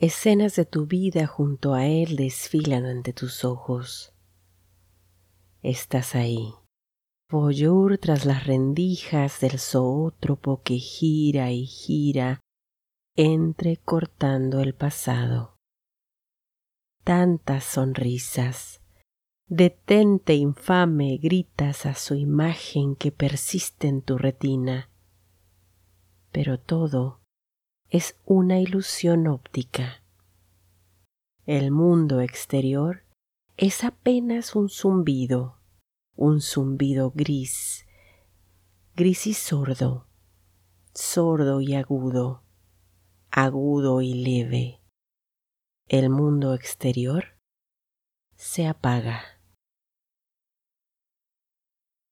Escenas de tu vida junto a él desfilan ante tus ojos. Estás ahí, voyeur tras las rendijas del zoótropo que gira y gira, entrecortando el pasado. Tantas sonrisas. Detente infame, gritas a su imagen que persiste en tu retina. Pero todo es una ilusión óptica. El mundo exterior es apenas un zumbido, un zumbido gris, gris y sordo, sordo y agudo, agudo y leve. El mundo exterior se apaga.